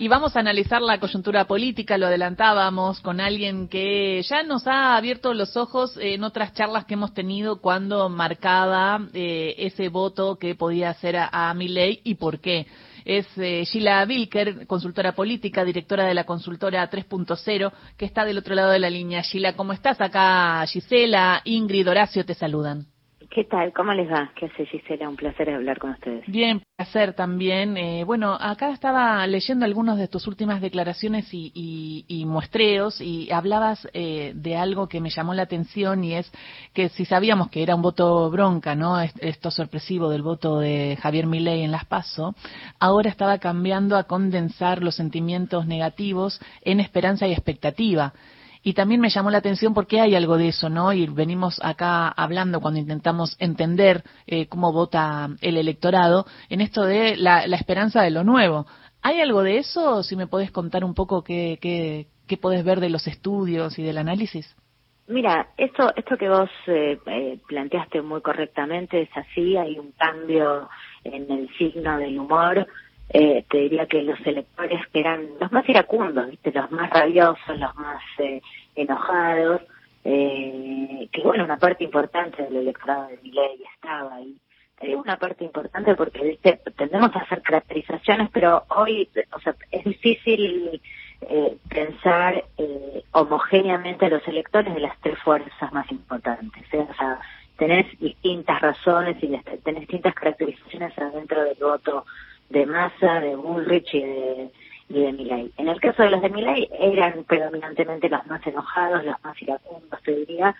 Y vamos a analizar la coyuntura política, lo adelantábamos, con alguien que ya nos ha abierto los ojos en otras charlas que hemos tenido cuando marcaba eh, ese voto que podía hacer a, a y por qué. Es eh, Sheila Wilker, consultora política, directora de la consultora 3.0, que está del otro lado de la línea. Sheila, ¿cómo estás? Acá Gisela, Ingrid, Horacio te saludan. ¿Qué tal? ¿Cómo les va? ¿Qué hace Gisela? Un placer hablar con ustedes. Bien, placer también. Eh, bueno, acá estaba leyendo algunas de tus últimas declaraciones y, y, y muestreos y hablabas eh, de algo que me llamó la atención y es que si sabíamos que era un voto bronca, ¿no? Esto sorpresivo del voto de Javier Milei en Las Paso, ahora estaba cambiando a condensar los sentimientos negativos en esperanza y expectativa. Y también me llamó la atención porque hay algo de eso, ¿no? Y venimos acá hablando cuando intentamos entender eh, cómo vota el electorado, en esto de la, esperanza de lo nuevo. ¿Hay algo de eso? Si me podés contar un poco qué, qué, qué podés ver de los estudios y del análisis. Mira, esto, esto que vos eh, eh, planteaste muy correctamente es así, hay un cambio en el signo del humor. Eh, te diría que los electores que eran los más iracundos, ¿viste? los más rabiosos, los más eh, enojados, eh, que bueno, una parte importante del electorado de mi ley estaba ahí. Una parte importante porque ¿viste? tendemos a hacer caracterizaciones, pero hoy, o sea, es difícil eh, pensar eh, homogéneamente a los electores de las tres fuerzas más importantes. ¿eh? O sea, tenés distintas razones y tenés distintas caracterizaciones adentro del voto de Massa, de Bullrich y de, y de Milay. En el caso de los de Milay eran predominantemente los más enojados, los más iracundos, te diría,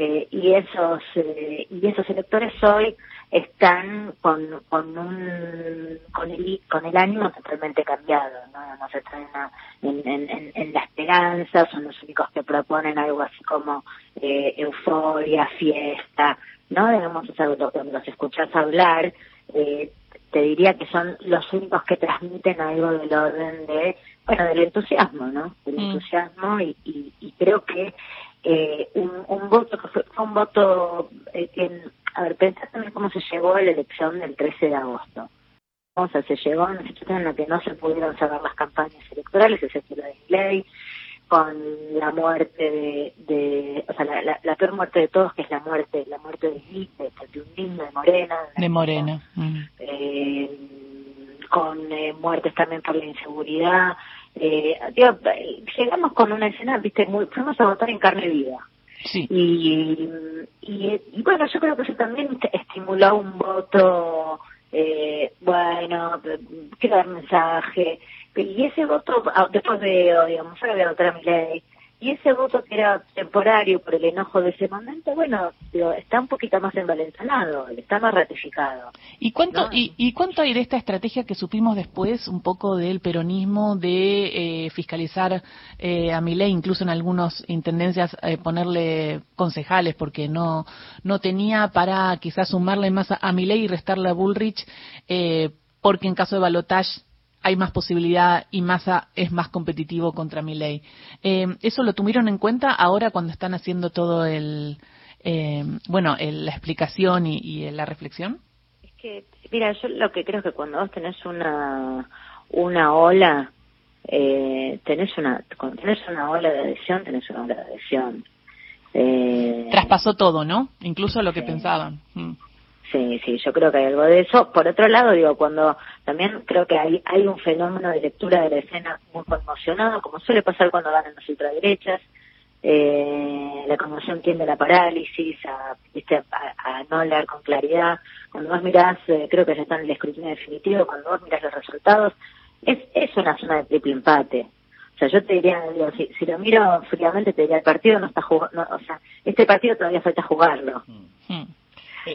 eh, y esos eh, y esos electores hoy están con con un con el con el ánimo totalmente cambiado no no se traen en, en, en, la esperanza son los únicos que proponen algo así como eh, euforia fiesta no digamos o cuando los escuchas hablar eh, te diría que son los únicos que transmiten algo del orden de, bueno, del entusiasmo, ¿no? Del mm. entusiasmo y, y, y, creo que eh, un, un voto que fue, un voto eh, que, a ver, pensá también cómo se llegó a la elección del 13 de agosto. O sea, se llegó a una situación en la que no se pudieron cerrar las campañas electorales, excepto la de ley, con la muerte de, de o sea, la, la, la, peor muerte de todos, que es la muerte, la muerte de de, de un niño de Morena. De Morena. Mm. Eh, con eh, muertes también por la inseguridad. Eh, digo, llegamos con una escena, viste, muy, fuimos a votar en carne viva. Sí. Y, y, y bueno, yo creo que eso también estimuló un voto, eh, bueno, quiero dar mensaje, y ese voto, ah, después de, digamos, ahora voy a votar a mi ley, y ese voto que era temporario por el enojo de ese momento, bueno, está un poquito más envalentonado, está más ratificado. ¿Y cuánto, ¿no? y, y, cuánto hay de esta estrategia que supimos después, un poco del peronismo, de eh, fiscalizar eh, a ley, incluso en algunas intendencias eh, ponerle concejales, porque no, no tenía para quizás sumarle más a, a ley y restarle a Bullrich, eh, porque en caso de balotage hay más posibilidad y Massa es más competitivo contra Milei. Eh, ¿Eso lo tuvieron en cuenta ahora cuando están haciendo todo el, eh, bueno, el, la explicación y, y, la reflexión? Es que, mira, yo lo que creo es que cuando vos tenés una, una ola, eh, tenés una, cuando tenés una ola de adhesión, tenés una ola de adhesión. Eh, Traspasó todo, ¿no? Incluso lo que pensaban. Mm. Sí, sí, yo creo que hay algo de eso. Por otro lado, digo, cuando también creo que hay, hay un fenómeno de lectura de la escena muy conmocionado, como suele pasar cuando ganan las ultraderechas, eh, la conmoción tiende a la parálisis, a, ¿viste? A, a, no leer con claridad. Cuando vos mirás, eh, creo que ya está en el escrutinio definitivo, cuando vos mirás los resultados, es, es una zona de triple empate. O sea, yo te diría, digo, si, si lo miro fríamente, te diría, el partido no está jugando, no, o sea, este partido todavía falta jugarlo. Mm.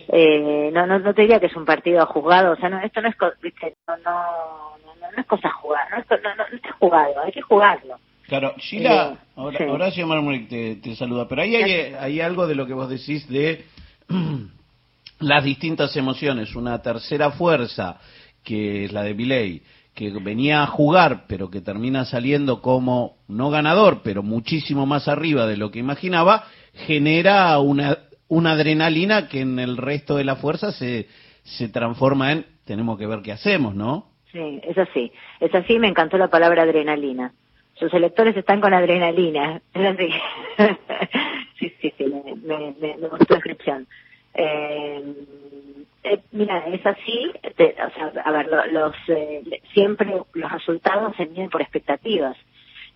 Eh, no, no, no te diría que es un partido juzgado, o sea, no, esto no es, viste, no, no, no, no es cosa jugar, no, esto, no, no, no está jugado, hay que jugarlo. Claro, Sheila, eh, ahora, sí. Horacio Marmuric te, te saluda, pero ahí hay, hay algo de lo que vos decís de las distintas emociones, una tercera fuerza, que es la de Milei, que venía a jugar, pero que termina saliendo como no ganador, pero muchísimo más arriba de lo que imaginaba, genera una una adrenalina que en el resto de la fuerza se, se transforma en tenemos que ver qué hacemos, ¿no? Sí, es así. Es así, me encantó la palabra adrenalina. Sus electores están con adrenalina. Es así. sí, sí, sí, me, me, me, gustó la descripción. Eh, eh, mira, es así, o sea, a ver, los, eh, siempre los resultados se miden por expectativas.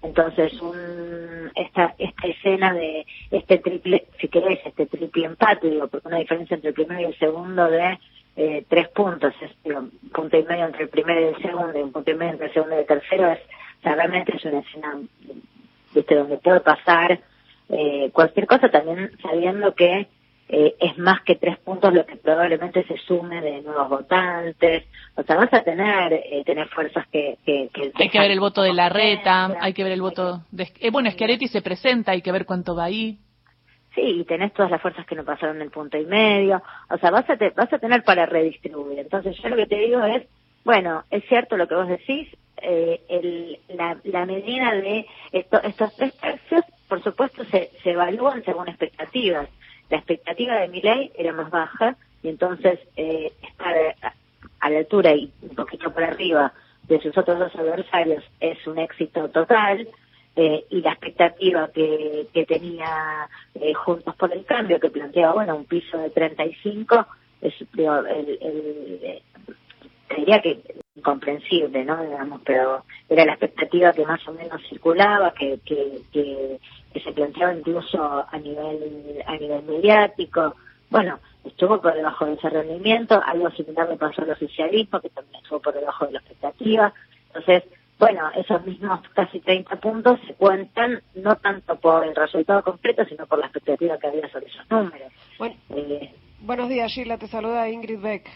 Entonces, un, esta, esta escena de este triple, si querés, este triple empate, porque una diferencia entre el primero y el segundo de eh, tres puntos, es un punto y medio entre el primero y el segundo y un punto y medio entre el segundo y el tercero, es, realmente es una escena, viste, donde puede pasar eh, cualquier cosa, también sabiendo que eh, es más que tres puntos lo que probablemente se sume de nuevos votantes. O sea, vas a tener eh, tener fuerzas que, que, Hay que ver el voto de la reta, hay que ver el voto... De, eh, bueno, Schiaretti se presenta, hay que ver cuánto va ahí. Sí, y tenés todas las fuerzas que no pasaron el punto y medio. O sea, vas a, vas a tener para redistribuir. Entonces, yo lo que te digo es, bueno, es cierto lo que vos decís, eh, el, la, la medida de esto, estos tres tercios, por supuesto, se, se evalúan según expectativas la expectativa de mi ley era más baja y entonces eh, estar a, la altura y un poquito por arriba de sus otros dos adversarios es un éxito total eh, y la expectativa que, tenía eh, Juntos por el Cambio, que planteaba, bueno, un piso de 35, es, digo, el, el, diría que incomprensible, ¿no? Digamos, pero era la expectativa que más o menos circulaba, que, que, que, se planteaba incluso a nivel a nivel mediático. Bueno, estuvo por debajo de ese rendimiento, algo similar le pasó al oficialismo, que también estuvo por debajo de la expectativa. Entonces, bueno, esos mismos casi 30 puntos se cuentan no tanto por el resultado completo, sino por la expectativa que había sobre esos números. Bueno, eh, buenos días, Sheila, te saluda Ingrid Beck.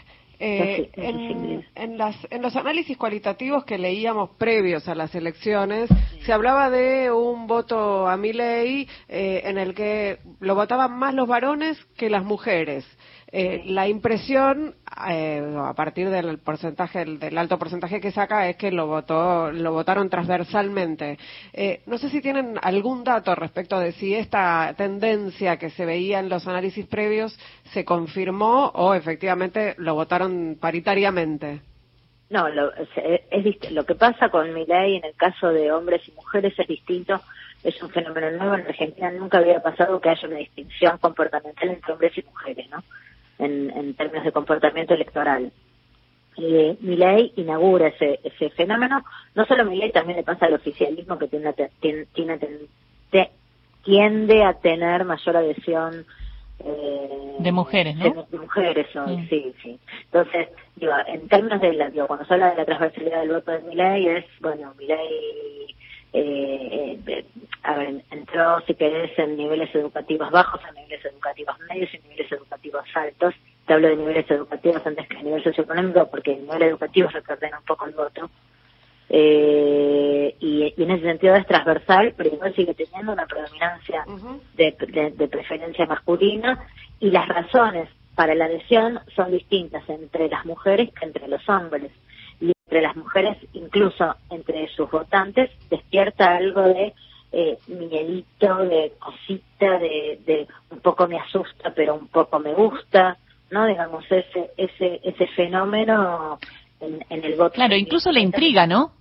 Eh, en, en, las, en los análisis cualitativos que leíamos previos a las elecciones, se hablaba de un voto a mi ley eh, en el que lo votaban más los varones que las mujeres. Eh, la impresión, eh, a partir del porcentaje, del alto porcentaje que saca, es que lo votó, lo votaron transversalmente. Eh, no sé si tienen algún dato respecto de si esta tendencia que se veía en los análisis previos se confirmó o efectivamente lo votaron paritariamente. No, lo, es, lo que pasa con mi ley en el caso de hombres y mujeres es distinto es un fenómeno nuevo. En Argentina nunca había pasado que haya una distinción comportamental entre hombres y mujeres, ¿no? En, términos de comportamiento electoral. Eh, mi ley inaugura ese, ese fenómeno. No solo mi ley, también le pasa al oficialismo que tiene, tiene, tiene, tiende a tener mayor adhesión eh, de mujeres, ¿no? De, mujeres hoy, sí, sí. Entonces, digo, en términos de la, digo, cuando se habla de la transversalidad del voto de mi ley, es, bueno, mi ley eh, eh, a ver, entró, si querés, en niveles educativos bajos, en niveles educativos medios y en niveles educativos altos. Te hablo de niveles educativos antes que a nivel socioeconómico, porque el nivel educativo reordena un poco el voto. Eh, y, en ese sentido es transversal, pero igual sigue teniendo una predominancia de, de preferencia masculina y las razones para la adhesión son distintas entre las mujeres que entre los hombres entre las mujeres, incluso entre sus votantes, despierta algo de eh, miedito, de cosita, de, de un poco me asusta, pero un poco me gusta, ¿no? Digamos, ese, ese, ese fenómeno en, en el voto. Claro, incluso la intriga, ¿no?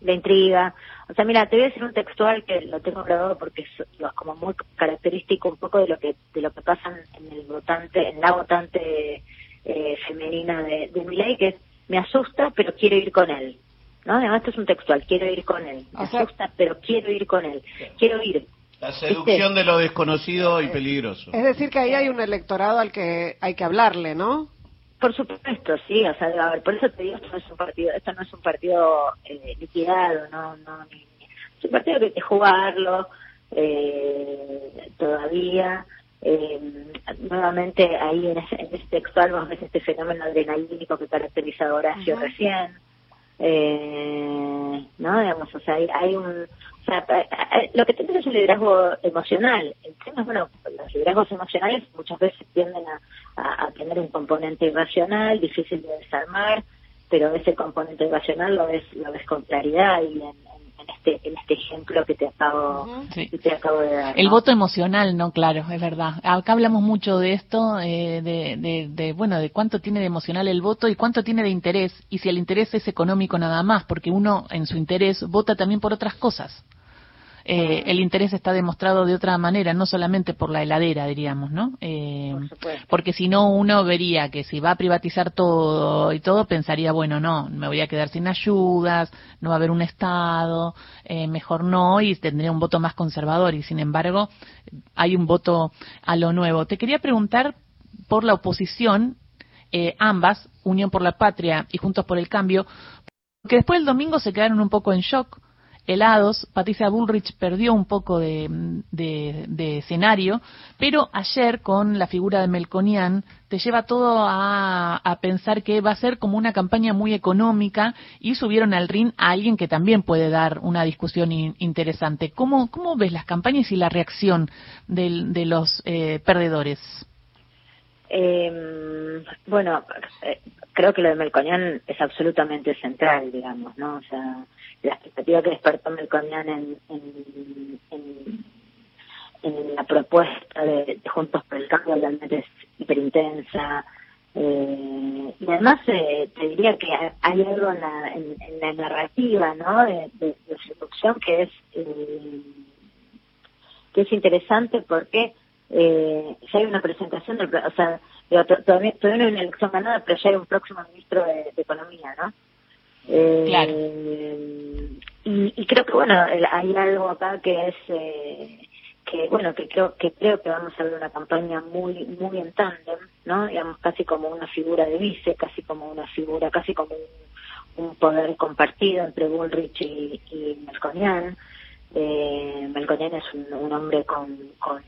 La intriga. O sea, mira, te voy a decir un textual que lo tengo grabado porque es, como muy característico un poco de lo que de lo que pasa en el votante, en la votante eh, femenina de, de ley, que es me asusta, pero quiero ir con él. ¿No? Además, esto es un textual, quiero ir con él. Me asusta, pero quiero ir con él. Quiero ir. La seducción de lo desconocido y peligroso. Es decir, que ahí hay un electorado al que hay que hablarle, ¿no? Por supuesto, sí, o sea, a ver, por eso te digo, esto no es un partido, esto no es un partido eh, liquidado, no, no, es un partido que hay que jugarlo eh, todavía, eh, nuevamente ahí en ese, en ese, textual vos ves este fenómeno adrenalínico que caracteriza a Horacio recién. Eh, ¿no? Digamos, o sea, hay, un... O sea, eh, eh, lo que tenemos es un liderazgo emocional. El tema es, bueno, los liderazgos emocionales muchas veces tienden a, a, tener un componente irracional, difícil de desarmar, pero ese componente irracional lo ves, lo ves con claridad y en, en, este en este ejemplo que te acabo, te acabo de dar. El voto emocional, no, claro, es verdad. Acá hablamos mucho de esto, eh, de, de, bueno, de cuánto tiene de emocional el voto y cuánto tiene de interés, y si el interés es económico nada más, porque uno en su interés vota también por otras cosas. Eh, el interés está demostrado de otra manera, no solamente por la heladera, diríamos, ¿no? Eh, porque si no, uno vería que si va a privatizar todo y todo, pensaría, bueno, no, me voy a quedar sin ayudas, no va a haber un Estado, eh, mejor no, y tendría un voto más conservador. Y sin embargo, hay un voto a lo nuevo. Te quería preguntar por la oposición, ambas, Unión por la Patria y Juntos por el Cambio, que después el domingo se quedaron un poco en shock helados. Patricia Bullrich perdió un poco de, escenario, pero ayer con la figura de Melconian te lleva todo a, pensar que va a ser como una campaña muy económica y subieron al ring a alguien que también puede dar una discusión interesante. ¿Cómo, ¿Cómo ves las campañas y la reacción de, los eh, perdedores? Em, bueno, eh, creo que lo de Melconian es absolutamente central, digamos, ¿no? O sea, la expectativa que despertó Melconian en, en, la propuesta de, Juntos por el Cambio realmente es hiperintensa. Eh, y además eh, te diría que hay algo en la, en, la narrativa ¿no? de, de, seducción que es eh, que es interesante porque eh, ya hay una presentación del o sea todavía, todavía no hay una elección ganada pero ya hay un próximo ministro de, de economía ¿no? Eh, y, y, creo que bueno hay algo acá que es eh, que bueno que creo que creo que vamos a ver una campaña muy muy en tándem no digamos casi como una figura de vice casi como una figura casi como un, poder compartido entre Bullrich y, y Melconian. Eh, Melconian es un, hombre con, con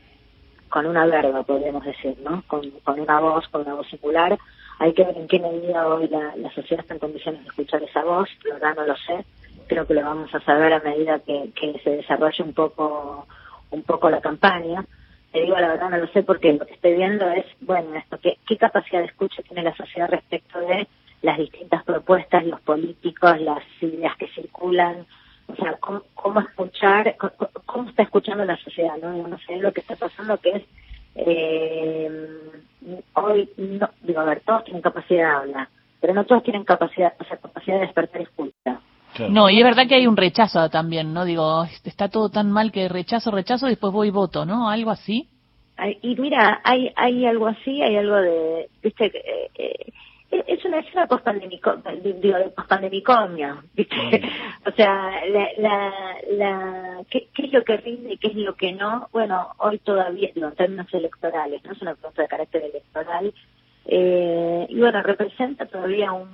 con una verba podríamos decir no con, una voz con una voz singular hay que ver en qué medida hoy la, sociedad está en condiciones de escuchar esa voz, la verdad no lo sé. Creo que lo vamos a saber a medida que, se desarrolle un poco, un poco la campaña. Te digo la verdad no lo sé porque lo que estoy viendo es, bueno, esto, ¿qué, qué capacidad de escucha tiene la sociedad respecto de las distintas propuestas, los políticos, las ideas que circulan, o sea, cómo, escuchar, cómo, está escuchando la sociedad, ¿no? no sé lo que está pasando que es eh, hoy, no, digo, a ver, todos tienen capacidad de hablar, pero no todos tienen capacidad, o sea, capacidad de despertar escucha. No, y es verdad que hay un rechazo también, ¿no? Digo, está todo tan mal que rechazo, rechazo, y después voy y voto, ¿no? Algo así. Y mira, hay hay algo así, hay algo de, viste, eh, eh, es una escena post-pandemicomia, ¿viste? Mm. o sea, la, la, la, ¿qué, es lo que rinde y qué es lo que no? Bueno, hoy todavía, en términos electorales, no es una pregunta de carácter electoral, eh, y bueno, representa todavía un,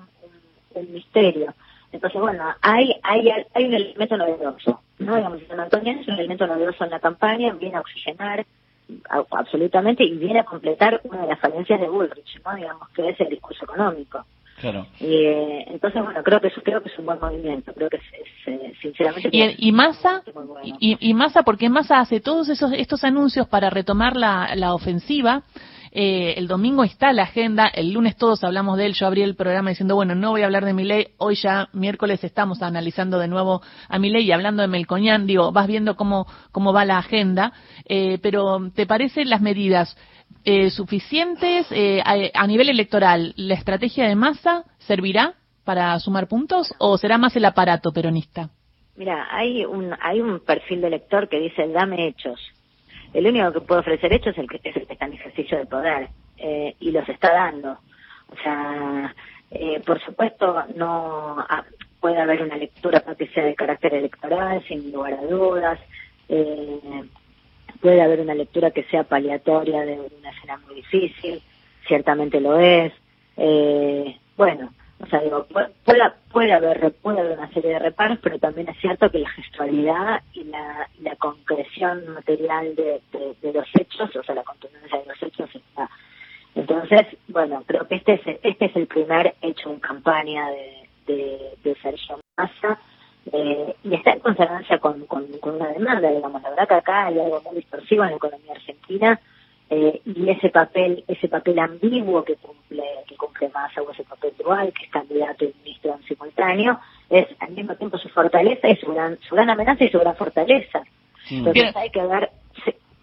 un, misterio. Entonces, bueno, hay, hay, hay un elemento novedoso, ¿no? Digamos, San Antonio es un elemento novedoso en la campaña, viene a oxigenar, absolutamente y viene a completar una de las falencias de Bullrich, ¿no? digamos que es el discurso económico. Claro. Y, eh, entonces, bueno, creo que eso creo que es un buen movimiento, creo que es, eh, sinceramente... Y, y Massa, y, y Massa, porque Massa hace todos esos estos anuncios para retomar la, la ofensiva, eh, el domingo está la agenda, el lunes todos hablamos de él, yo abrí el programa diciendo, bueno, no voy a hablar de mi ley, hoy ya miércoles estamos analizando de nuevo a mi ley y hablando de Melcoñán, digo, vas viendo cómo, cómo va la agenda, eh, pero ¿te parecen las medidas eh, suficientes eh, a, a nivel electoral? ¿La estrategia de masa servirá para sumar puntos o será más el aparato peronista? Mira, hay un, hay un perfil de elector que dice, dame hechos el único que puede ofrecer hechos es el que, es el está en ejercicio de poder eh, y los está dando. O sea, eh, por supuesto, no ah, puede haber una lectura que sea de carácter electoral, sin lugar a dudas. Eh, puede haber una lectura que sea paliatoria de una escena muy difícil, ciertamente lo es. Eh, bueno, o sea, digo, puede, puede, haber, puede haber una serie de reparos, pero también es cierto que la gestualidad y la, concreción material de, de, los hechos, o sea, la contundencia de los hechos está. Entonces, bueno, creo que este es, este es el primer hecho en campaña de, de, de Sergio Massa. Eh, y está en consonancia con, con, con, una demanda, digamos. La verdad que acá hay algo muy distorsivo en la economía argentina eh, y ese papel ese papel ambiguo que cumple que cumple Massa o ese papel dual que es candidato y ministro en simultáneo es al mismo tiempo su fortaleza y su gran, su gran amenaza y su gran fortaleza. Entonces hay que ver...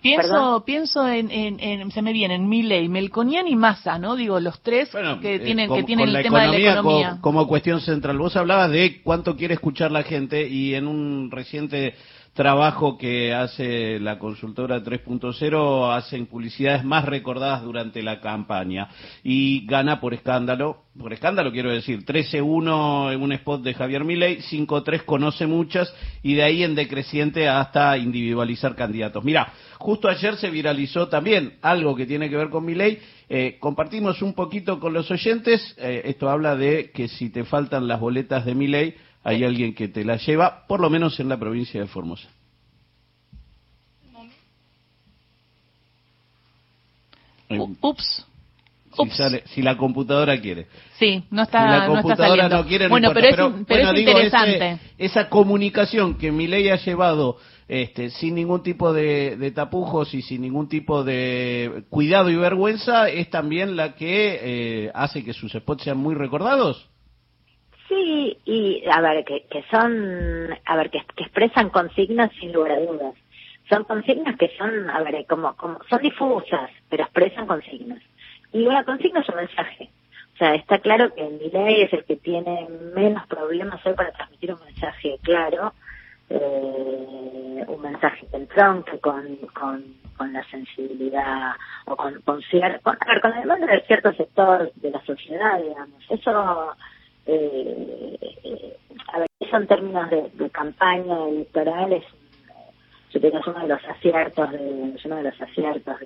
Pienso, pienso en, en, se me vienen Milley, Melconian y Massa, ¿no? Digo, los tres que eh, tienen, que tienen el tema de la economía. como, cuestión central. Vos hablabas de cuánto quiere escuchar la gente y en un reciente trabajo que hace la consultora 3.0 hacen publicidades más recordadas durante la campaña y gana por escándalo, por escándalo quiero decir, 13-1 en un spot de Javier Milei, 5-3 conoce muchas y de ahí en decreciente hasta individualizar candidatos. Mira, justo ayer se viralizó también algo que tiene que ver con Milei, eh, compartimos un poquito con los oyentes, eh, esto habla de que si te faltan las boletas de Milei, hay alguien que te la lleva, por lo menos en la provincia de Formosa. Ups. Si, la computadora quiere. Sí, no está, si la computadora no, quiere, bueno, pero, es, interesante. esa comunicación que mi ley ha llevado este, sin ningún tipo de, tapujos y sin ningún tipo de cuidado y vergüenza es también la que eh, hace que sus spots sean muy recordados. Y a ver, que, que son, a ver, que, expresan consignas sin lugar a dudas. Son consignas que son, a ver, como, como, son difusas, pero expresan consignas. Y una consigna es un mensaje. O sea, está claro que mi ley es el que tiene menos problemas hoy para transmitir un mensaje claro, eh, un mensaje que entronque con, con, con la sensibilidad o con, con, con, a con la demanda de cierto sector de la sociedad, digamos. Eso eh, a ver, eso en términos de, campaña electoral es, yo creo que es uno de los aciertos de, uno de los aciertos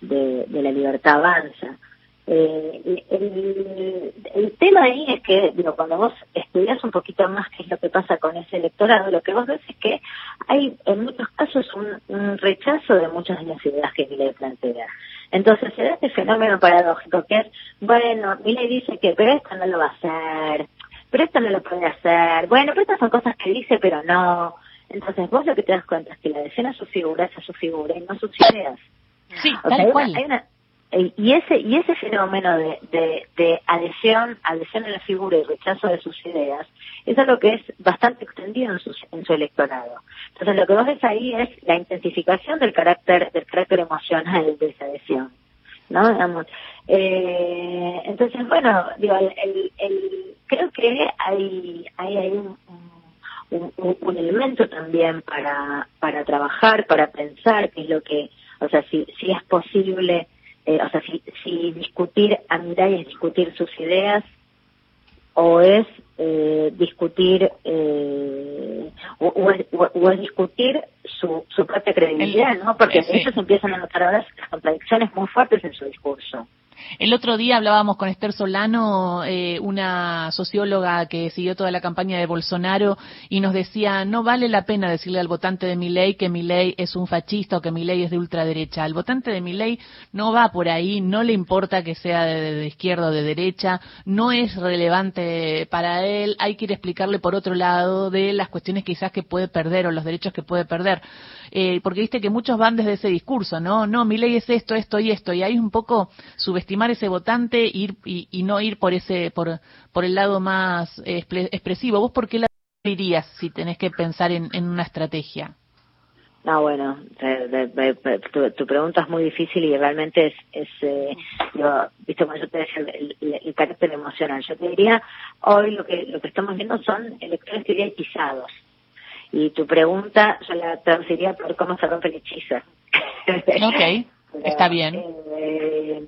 de, de, la libertad avanza. Eh, el, el, tema ahí es que, digo, cuando vos estudias un poquito más qué es lo que pasa con ese electorado, lo que vos ves es que hay en muchos casos un, un rechazo de muchas de las ideas que le plantea. Entonces se da este fenómeno paradójico que es, bueno, Miley dice que, pero esto no lo va a hacer, pero esto no lo puede hacer, bueno, pero estas son cosas que dice, pero no. Entonces vos lo que te das cuenta es que la adhesión a su figura es a su figura y no sus ideas. Sí, tal cual. hay una, y ese y ese fenómeno de, de, de, adhesión adhesión a la figura y rechazo de sus ideas es algo que es bastante extendido en su, en su electorado. Entonces lo que vos ves ahí es la intensificación del carácter del carácter emocional de esa adhesión no eh, entonces bueno digo el, el, creo que hay hay, hay un, un, un, elemento también para para trabajar para pensar que es lo que o sea si si es posible eh, o sea, si, si discutir a Mirai es discutir sus ideas o es eh, discutir eh, o, es, discutir su, su propia credibilidad, ¿no? Porque de hecho se empiezan a notar ahora las contradicciones muy fuertes en su discurso. El otro día hablábamos con Esther Solano, eh, una socióloga que siguió toda la campaña de Bolsonaro, y nos decía, no vale la pena decirle al votante de Milei que Milei es un fascista o que Milei es de ultraderecha. Al votante de Milei no va por ahí, no le importa que sea de, izquierda o de derecha, no es relevante para él, hay que ir a explicarle por otro lado de las cuestiones quizás que puede perder o los derechos que puede perder. Eh, porque viste que muchos van desde ese discurso, ¿no? No, Milei es esto, esto y esto, y hay un poco subestimado estimar ese votante ir, y, no ir por ese por, por el lado más expresivo. ¿Vos por qué la dirías si tenés que pensar en, una estrategia? No, bueno, tu, pregunta es muy difícil y realmente es, es eh, yo, visto como yo te decía, el, carácter emocional. Yo te diría, hoy lo que lo que estamos viendo son electores que hechizados. Y tu pregunta yo la traduciría por cómo se rompe el hechizo. Ok, está bien. Eh,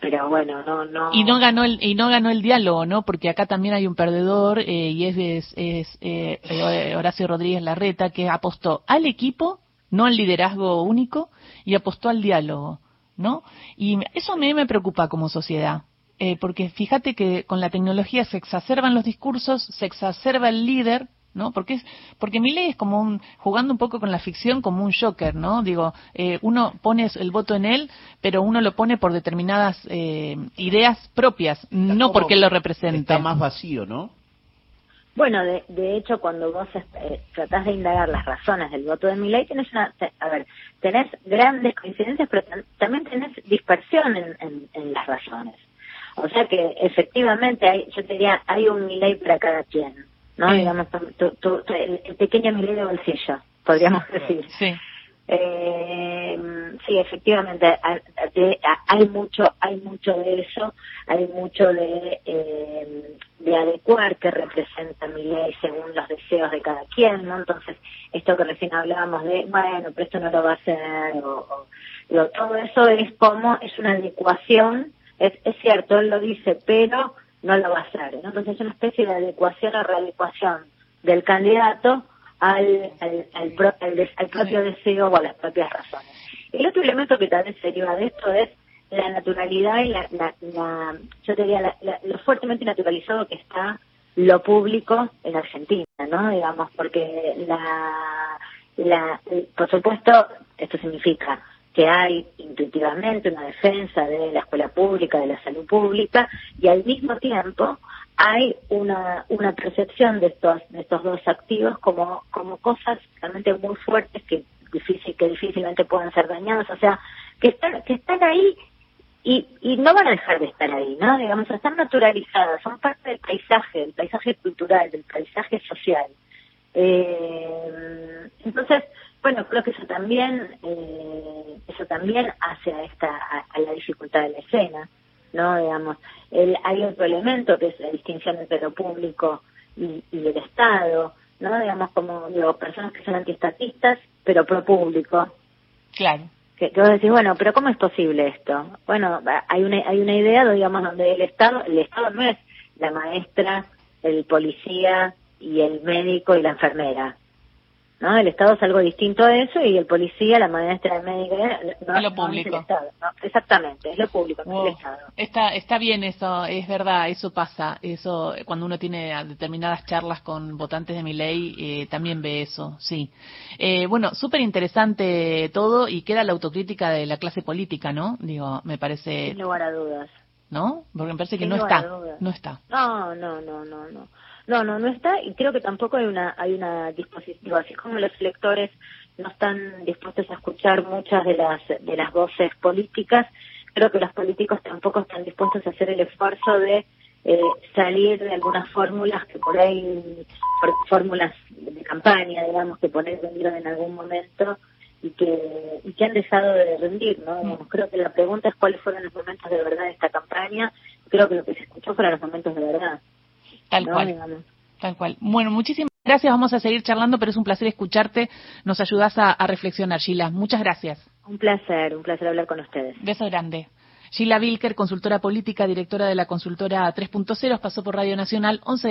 pero bueno, no, no. Y no ganó el, y no ganó el diálogo, ¿no? Porque acá también hay un perdedor eh, y es, es, es eh, Horacio Rodríguez Larreta que apostó al equipo, no al liderazgo único, y apostó al diálogo, ¿no? Y eso a mí me preocupa como sociedad. Eh, porque fíjate que con la tecnología se exacerban los discursos, se exacerba el líder, ¿no? Porque es, porque mi ley es como un, jugando un poco con la ficción como un Joker, ¿no? Digo, eh, uno pone el voto en él, pero uno lo pone por determinadas eh, ideas propias, no porque lo representa. Está más vacío, ¿no? Bueno, de, de hecho, cuando vos eh, tratás de indagar las razones del voto de mi ley, tenés una, a ver, tenés grandes coincidencias, pero también tenés dispersión en, en, las razones. O sea que efectivamente hay, yo te diría, hay un mi ley para cada quien ¿no? Digamos, el, pequeño Milei de bolsillo, podríamos decir. Sí. Eh, sí, efectivamente, hay mucho, hay mucho de eso, hay mucho de, eh, de adecuar que representa mi ley según los deseos de cada quien, ¿no? Entonces, esto que recién hablábamos de, bueno, pero esto no lo va a hacer, o, todo eso es como, es una adecuación, es, es cierto, él lo dice, pero no lo va a hacer, ¿no? Entonces, es una especie de adecuación o readecuación del candidato al, al, al, propio deseo o a las propias razones. El otro elemento que también se deriva de esto es la naturalidad y la, la, yo te diría, lo fuertemente naturalizado que está lo público en Argentina, ¿no? Digamos, porque la, la, por supuesto, esto significa que hay intuitivamente una defensa de la escuela pública, de la salud pública, y al mismo tiempo hay una, una percepción de estos, de estos dos activos como, como cosas realmente muy fuertes que, difícil, que difícilmente puedan ser dañados, o sea, que están, que están ahí y, y no van a dejar de estar ahí, ¿no? Digamos, están naturalizadas, son parte del paisaje, del paisaje cultural, del paisaje social. Eh, entonces, bueno, creo que eso también, eh, eso también hace a esta, a la dificultad de la escena. ¿no? Digamos, el, hay otro elemento que es la distinción entre lo público y, y el Estado, ¿no? Digamos, como digo, personas que son antiestatistas, pero pro público. Claro. Que, que vos decís, bueno, pero ¿cómo es posible esto? Bueno, hay una, hay una idea, digamos, donde el Estado, el Estado no es la maestra, el policía y el médico y la enfermera. ¿No? El Estado es algo distinto a eso y el policía, la maestra, el médico, no, es lo público. Estado, exactamente, es lo público, no es el Estado. Está, está bien eso, es verdad, eso pasa, eso cuando uno tiene determinadas charlas con votantes de mi ley, eh, también ve eso, sí. Eh, bueno, súper interesante todo y queda la autocrítica de la clase política, ¿no? Digo, me parece... Sin lugar a dudas. ¿No? Porque me parece que no está, no está. No, no, no, no, no. No, no, no está y creo que tampoco hay una hay una disposición, así como los electores no están dispuestos a escuchar muchas de las de las voces políticas, creo que los políticos tampoco están dispuestos a hacer el esfuerzo de eh, salir de algunas fórmulas que por ahí, fórmulas de campaña, digamos, que ahí vendieron en algún momento y que, y que han dejado de rendir, ¿no? Mm. creo que la pregunta es cuáles fueron los momentos de verdad de esta campaña. Creo que lo que se escuchó fueron los momentos de verdad. Tal cual. Tal cual. Bueno, muchísimas gracias. Vamos a seguir charlando, pero es un placer escucharte. Nos ayudas a, reflexionar, Sheila. Muchas gracias. Un placer, un placer hablar con ustedes. Beso grande. Sheila Wilker, consultora política, directora de la consultora 3.0, pasó por Radio Nacional 11